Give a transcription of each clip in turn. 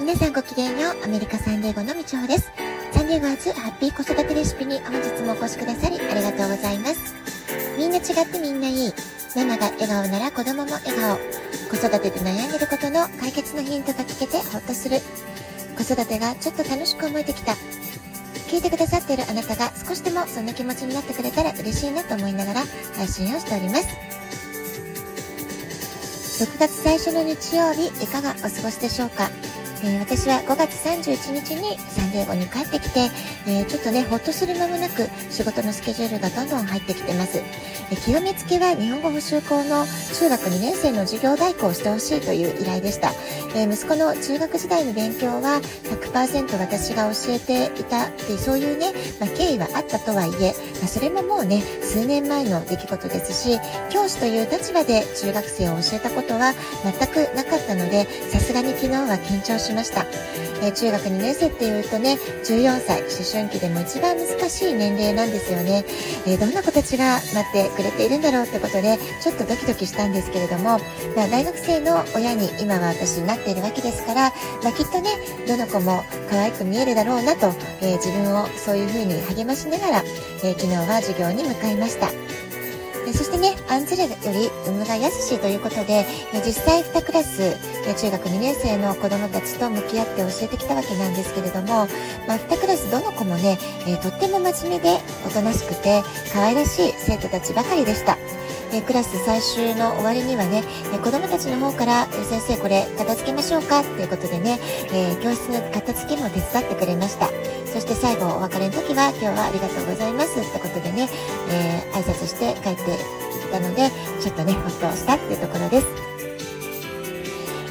皆さんごきげんよう。アメリカサンデーゴのみちほです。サンデーゴ初ハッピー子育てレシピに本日もお越しくださりありがとうございます。みんな違ってみんないい。ママが笑顔なら子供も笑顔。子育てで悩んでることの解決のヒントが聞けてほっとする。子育てがちょっと楽しく思えてきた。聞いてくださっているあなたが少しでもそんな気持ちになってくれたら嬉しいなと思いながら配信をしております。6月最初の日曜日、いかがお過ごしでしょうか？えー、私は5月31日にサンディエゴに帰ってきて、えー、ちょっとね、ほっとする間もなく仕事のスケジュールがどんどん入ってきてます。えー、極めつけは日本語補習校の中学2年生の授業代行をしてほしいという依頼でした。え息子の中学時代の勉強は100%私が教えていたってそういうね、まあ、経緯はあったとはいえ、まあ、それももうね、数年前の出来事ですし、教師という立場で中学生を教えたことは全くなかったので、さすがに昨日は緊張ししました。えー、中学2年生っていうとね、14歳、思春期でも一番難しい年齢なんですよね。えー、どんな子たちが待ってくれているんだろうってことで、ちょっとドキドキしたんですけれども、まあ、大学生の親に今は私なっているわけですから、まあ、きっとね、どの子も可愛く見えるだろうなと、え、自分をそういう風に励ましながら、え昨日は授業に向かいました。そしてね、アンズレより産むがやすしということで、実際2クラス、中学2年生の子供たちと向き合って教えてきたわけなんですけれども、まあ、2クラスどの子もね、えとっても真面目でおとなしくて可愛らしい生徒たちばかりでした。えクラス最終の終わりにはね、え子供たちの方から、え先生これ片付けましょうかっていうことでね、え教室の片付けも手伝ってくれました。そして最後お別れの時は今日はありがとうございますってことでね、えー、挨拶して帰ってきたので、ちょっとね、ほっとしたっていうところです。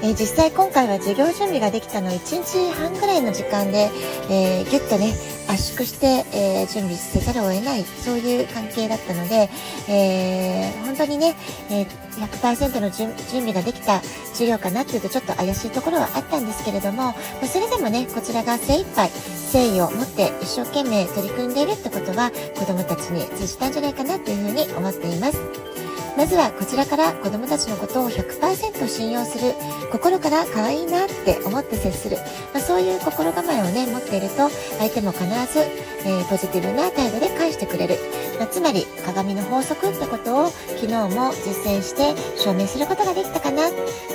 えー、実際今回は授業準備ができたの1日半ぐらいの時間で、えー、ぎゅっとね、圧縮して、えー、準備せざるを得ない、そういう関係だったので、えー、本当にね、えー、100%の準備ができた授業かなっていうとちょっと怪しいところはあったんですけれども、まあ、それでもね、こちらが精一杯誠意を持って一生懸命取り組んでいるってことは子供たちに通じたんじゃないかなというふうに思っています。まずはこちらから子供たちのことを100%信用する、心から可愛いなって思って接する、まあ、そういう心構えをね、持っていると、相手も必ず、えー、ポジティブな態度で返してくれる。まあ、つまり、鏡の法則ってことを昨日も実践して証明することができたかな。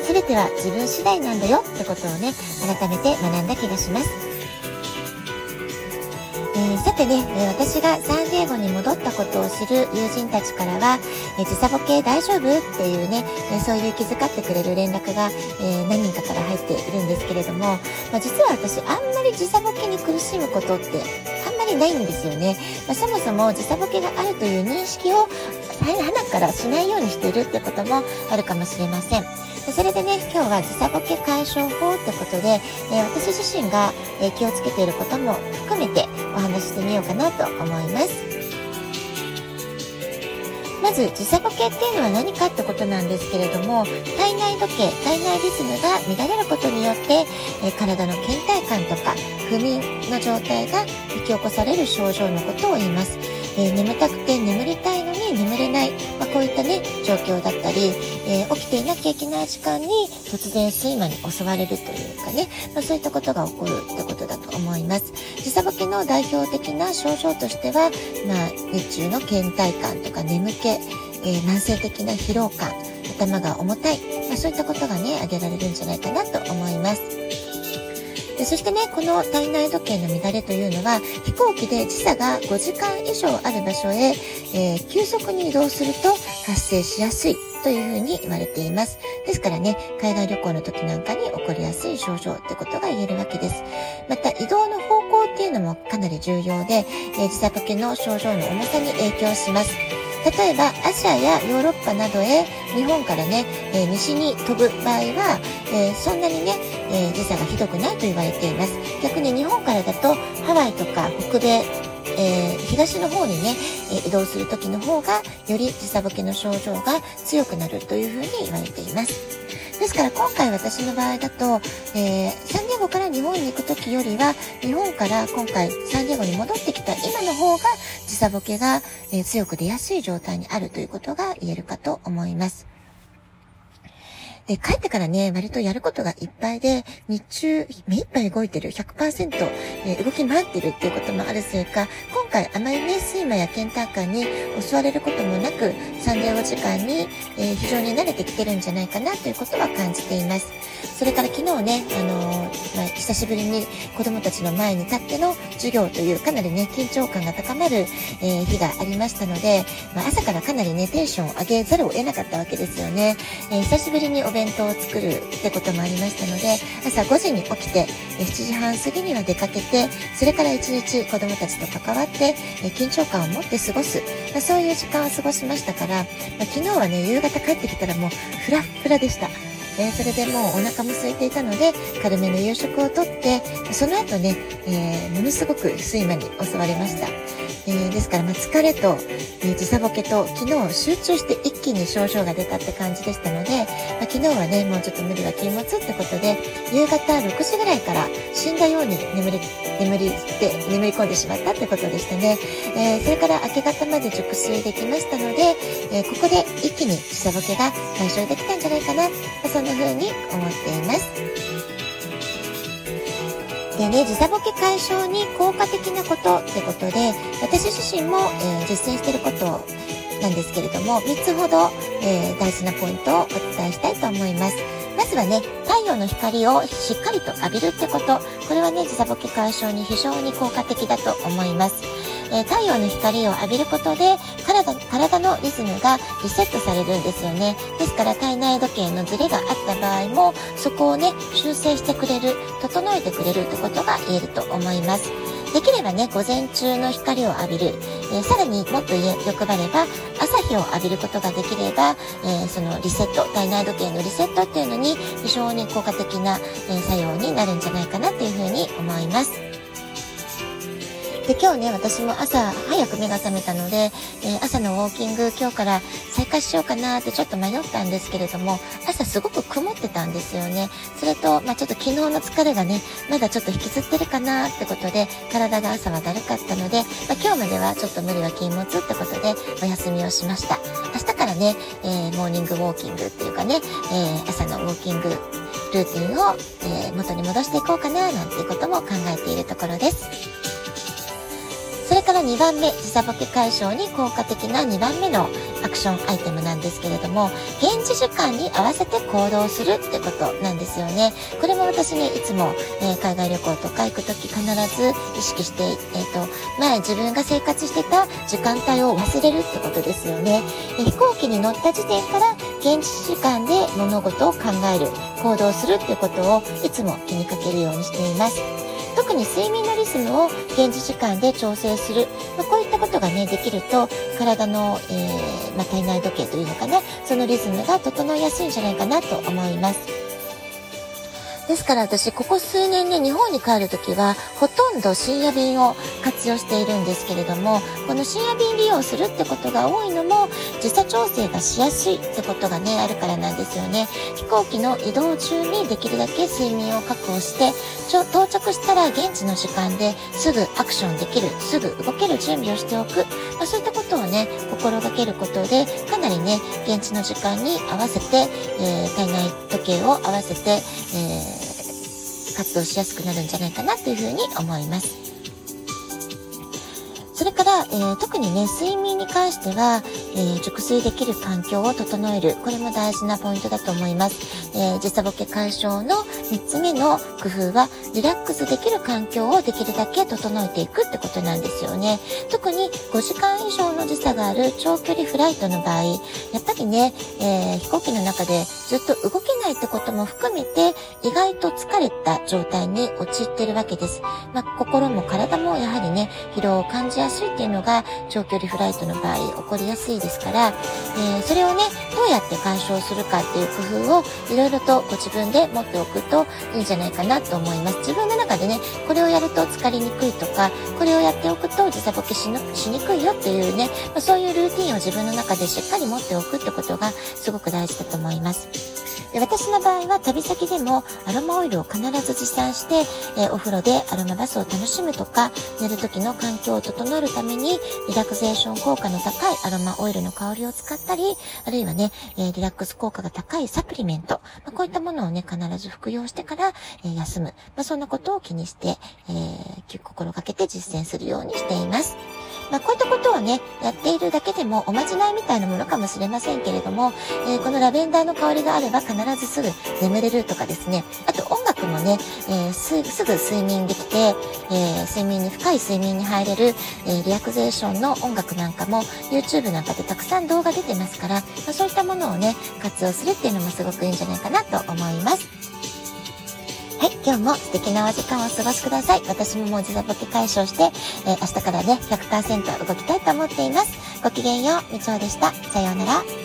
全ては自分次第なんだよってことをね、改めて学んだ気がします。えー、さてね、え私がサンディエゴに戻ったことを知る友人たちからは、え時差ボケ大丈夫っていうね、えそういう気遣ってくれる連絡が、え何人かから入っているんですけれども、まあ、実は私あんまり時差ボケに苦しむことってあんまりないんですよね。まあ、そもそも時差ボケがあるという認識を鼻からしないようにしているってこともあるかもしれません。それでね、今日は時差ボケ解消法ってことで、えー、私自身が、えー、気をつけていることも含めてしてみようかなと思います。まず時差ボケっていうのは何かってことなんですけれども体内時計体内リズムが乱れることによって、え、体の倦怠感とか不眠の状態が引き起こされる症状のことを言います。えー、眠たくて眠りたいのに眠れない、まあ、こういったね、状況だったり、えー、起きていなきゃいけない時間に突然睡魔に襲われるというかね、まあ、そういったことが起こるってことだと思います。時差ボケの代表的な症状としては、まあ、日中の倦怠感とか眠気、えー、慢性的な疲労感、頭が重たい、まあ、そういったことがね、挙げられるんじゃないかなと思います。でそしてね、この体内時計の乱れというのは、飛行機で時差が5時間以上ある場所へ、えー、急速に移動すると発生しやすいというふうに言われています。ですからね、海外旅行の時なんかに起こりやすい症状ってことが言えるわけです。また、移動の方向っていうのもかなり重要で、えー、時差ボケの症状の重さに影響します。例えばアジアやヨーロッパなどへ日本からね、えー、西に飛ぶ場合は、えー、そんなにね、え、時差がひどくないと言われています。逆に日本からだとハワイとか北米、えー、東の方にね、え移動する時の方がより時差ボケの症状が強くなるというふうに言われています。ですから今回私の場合だと、えー、ゴから日本に行く時よりは、日本から今回サンディエゴに戻ってきた今の方が時差ボケが、えー、強く出やすい状態にあるということが言えるかと思います。で、帰ってからね、割とやることがいっぱいで、日中、目いっぱい動いてる、100%、えー、動き回ってるっていうこともあるせいか、今回あまりね、睡魔やケンターカーに襲われることもなく、サンデーお時間に、えー、非常に慣れてきてるんじゃないかなということは感じています。それから昨日ね、あのー、まあ、久しぶりに子供たちの前に立っての授業というかなりね、緊張感が高まる、えー、日がありましたので、まあ、朝からかなりね、テンションを上げざるを得なかったわけですよね。え久しぶりにお弁当を作るってこともありましたので、朝5時に起きて、7時半過ぎには出かけて、それから1日子供たちと関わって、え緊張感を持って過ごす、まあ、そういう時間を過ごしましたから、ま、昨日はね、夕方帰ってきたらもうフラッフラでした。えー、それでもうお腹も空いていたので、軽めの夕食をとって、その後ね、えー、ものすごく睡魔に襲われました。えー、ですから、まあ、疲れと、えー、時差ボケと昨日集中して一気に症状が出たって感じでしたので、まあ、昨日はね、もうちょっと無理は禁物ってことで、夕方6時ぐらいから死んだように眠り、眠りて、眠り込んでしまったってことでしたね。えー、それから明け方まで熟睡できましたので、えここで一気に時差ボケが解消できたんじゃないかなま、そんな風に思っています。でね、時差ボケ解消に効果的なことってことで、私自身も、えー、実践していることなんですけれども、3つほど、えー、大事なポイントをお伝えしたいと思います。まずはね、太陽の光をしっかりと浴びるってこと。これはね、時差ボケ解消に非常に効果的だと思います。えー、太陽の光を浴びることで体体のリズムがリセットされるんですよねですから体内時計のズレがあった場合もそこをね修正してくれる整えてくれるってことが言えると思いますできればね、午前中の光を浴びる。えー、さらにもっと欲張れば、朝日を浴びることができれば、えー、そのリセット、体内時計のリセットっていうのに非常に効果的な、えー、作用になるんじゃないかなというふうに思います。で、今日ね、私も朝早く目が覚めたので、えー、朝のウォーキング今日から再開しようかなってちょっと迷ったんですけれども、朝すごく曇ってたんですよね。それと、まあ、ちょっと昨日の疲れがね、まだちょっと引きずってるかなってことで、体が朝はだるかったので、まあ、今日まではちょっと無理は禁物ってことで、お休みをしました。明日からね、えー、モーニングウォーキングっていうかね、えー、朝のウォーキングルーティンを、え元に戻していこうかななんていうことも考えているところです。それから2番目、時差ボケ解消に効果的な2番目のアクションアイテムなんですけれども、現地時間に合わせて行動するってことなんですよね。これも私ね、いつも、えー、海外旅行とか行くとき必ず意識して、えっ、ー、と、前自分が生活してた時間帯を忘れるってことですよね。飛行機に乗った時点から現地時間で物事を考える、行動するってことをいつも気にかけるようにしています。特に睡眠のリズムを現地時間で調整する、まあ、こういったことがねできると体の、えー、まあ、体内時計というのかなそのリズムが整いやすいんじゃないかなと思います。ですから私、ここ数年ね、日本に帰るときは、ほとんど深夜便を活用しているんですけれども、この深夜便利用するってことが多いのも、時差調整がしやすいってことがね、あるからなんですよね。飛行機の移動中にできるだけ睡眠を確保して、到着したら現地の時間ですぐアクションできる、すぐ動ける準備をしておく、まあ、そういったことをね、心がけることで、かなりね、現地の時間に合わせて、えー、体内時計を合わせて、えー活動しやすくなるんじゃないかなというふうに思います。それから、えー、特にね、睡眠に関しては、えー、熟睡できる環境を整える。これも大事なポイントだと思います。えー、時差ボケ解消の3つ目の工夫は、リラックスできる環境をできるだけ整えていくってことなんですよね。特に5時間以上の時差がある長距離フライトの場合、やっぱりね、え飛行機の中でずっと動けないってことも含めて、意外と疲れた状態に陥ってるわけです。まあ、心も体もやはりね、疲労を感じやすいっていうのが長距離フライトの場合起こりやすいですから、えー、それをね、どうやって解消するかっていう工夫をいろいろとご自分で持っておくといいんじゃないかなと思います。自分の中でね、これをやると疲れにくいとか、これをやっておくと時差ボケしにくいよっていうね、ま、そういうルーティンを自分の中でしっかり持っておくってことがすごく大事だと思います。で私の場合は旅先でもアロマオイルを必ず持参して、えお風呂でアロマバスを楽しむとか、寝る時の環境を整えるために、リラクゼーション効果の高いアロマオイルの香りを使ったり、あるいはね、えリラックス効果が高いサプリメント、まあ、こういったものをね、必ず服用してから、え休む。まあ、そんなことを気にして、えー、心がけて実践するようにしています。まあ、こういったことをね、やっているだけでもおまじないみたいなものかもしれませんけれども、えー、このラベンダーの香りがあれば必ずすぐ眠れるとかですね、あと音楽もね、えー、すぐ睡眠できて、え、睡眠に深い睡眠に入れる、えリラクゼーションの音楽なんかも YouTube なんかでたくさん動画出てますから、まあ、そういったものをね、活用するっていうのもすごくいいんじゃないかなと思います。はい、今日も素敵なお時間をお過ごしください。私ももう時差ボケ解消して、えー、明日からね、100%動きたいと思っています。ごきげんよう、みちおでした。さようなら。